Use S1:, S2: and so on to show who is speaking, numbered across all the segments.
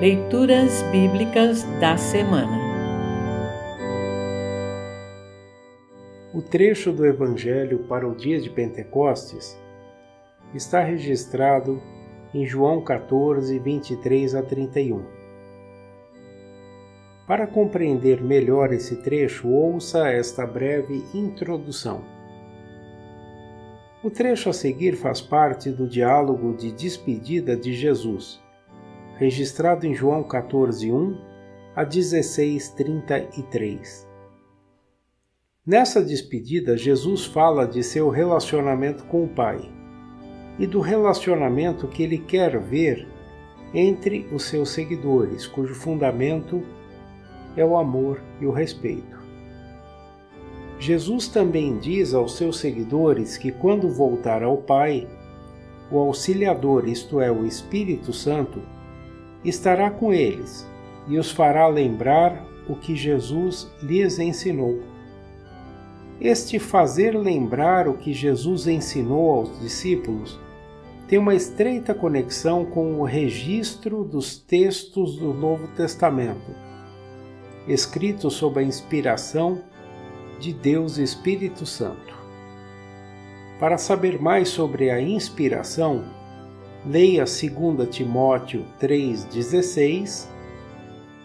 S1: Leituras Bíblicas da Semana
S2: O trecho do Evangelho para o dia de Pentecostes está registrado em João 14, 23 a 31. Para compreender melhor esse trecho, ouça esta breve introdução. O trecho a seguir faz parte do diálogo de despedida de Jesus, registrado em João 14, 1 a 16, 33. Nessa despedida, Jesus fala de seu relacionamento com o Pai e do relacionamento que ele quer ver entre os seus seguidores, cujo fundamento é o amor e o respeito. Jesus também diz aos seus seguidores que quando voltar ao Pai, o auxiliador, isto é, o Espírito Santo, estará com eles e os fará lembrar o que Jesus lhes ensinou. Este fazer lembrar o que Jesus ensinou aos discípulos tem uma estreita conexão com o registro dos textos do Novo Testamento, escritos sob a inspiração de Deus Espírito Santo. Para saber mais sobre a inspiração, leia 2 Timóteo 3,16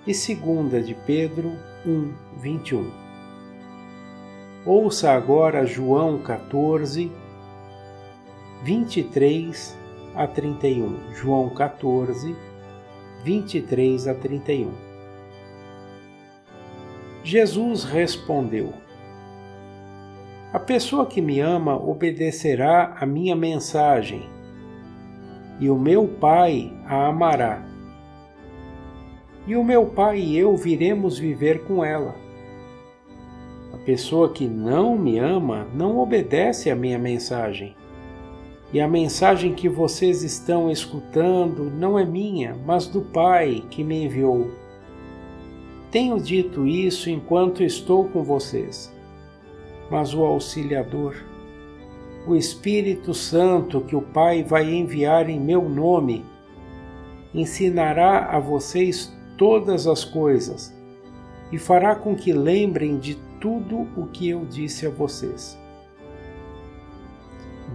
S2: e 2 de Pedro 1, 21. Ouça agora João 14, 23 a 31. João 14, 23 a 31. Jesus respondeu: A pessoa que me ama obedecerá a minha mensagem, e o meu Pai a amará. E o meu Pai e eu viremos viver com ela. A pessoa que não me ama não obedece à minha mensagem. E a mensagem que vocês estão escutando não é minha, mas do Pai que me enviou. Tenho dito isso enquanto estou com vocês. Mas o Auxiliador, o Espírito Santo que o Pai vai enviar em meu nome, ensinará a vocês todas as coisas e fará com que lembrem de tudo o que eu disse a vocês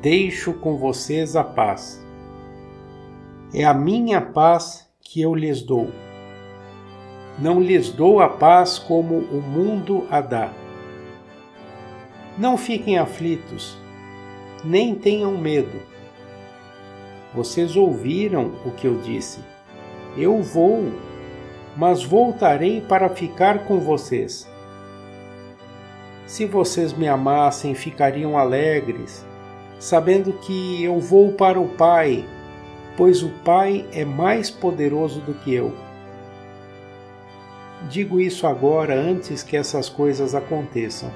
S2: deixo com vocês a paz. É a minha paz que eu lhes dou. Não lhes dou a paz como o mundo a dá. Não fiquem aflitos, nem tenham medo. Vocês ouviram o que eu disse. Eu vou, mas voltarei para ficar com vocês. Se vocês me amassem, ficariam alegres sabendo que eu vou para o Pai, pois o Pai é mais poderoso do que eu. Digo isso agora antes que essas coisas aconteçam,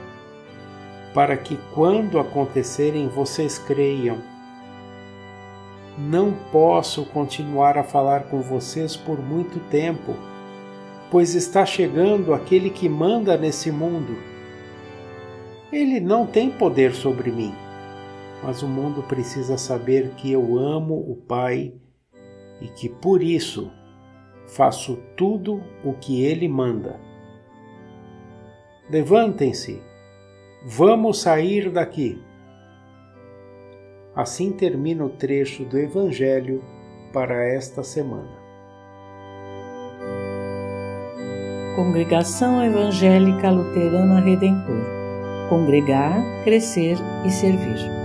S2: para que quando acontecerem vocês creiam. Não posso continuar a falar com vocês por muito tempo, pois está chegando aquele que manda nesse mundo. Ele não tem poder sobre mim mas o mundo precisa saber que eu amo o Pai e que por isso faço tudo o que Ele manda. Levantem-se, vamos sair daqui. Assim termina o trecho do Evangelho para esta semana.
S1: Congregação Evangélica Luterana Redentor Congregar, Crescer e Servir.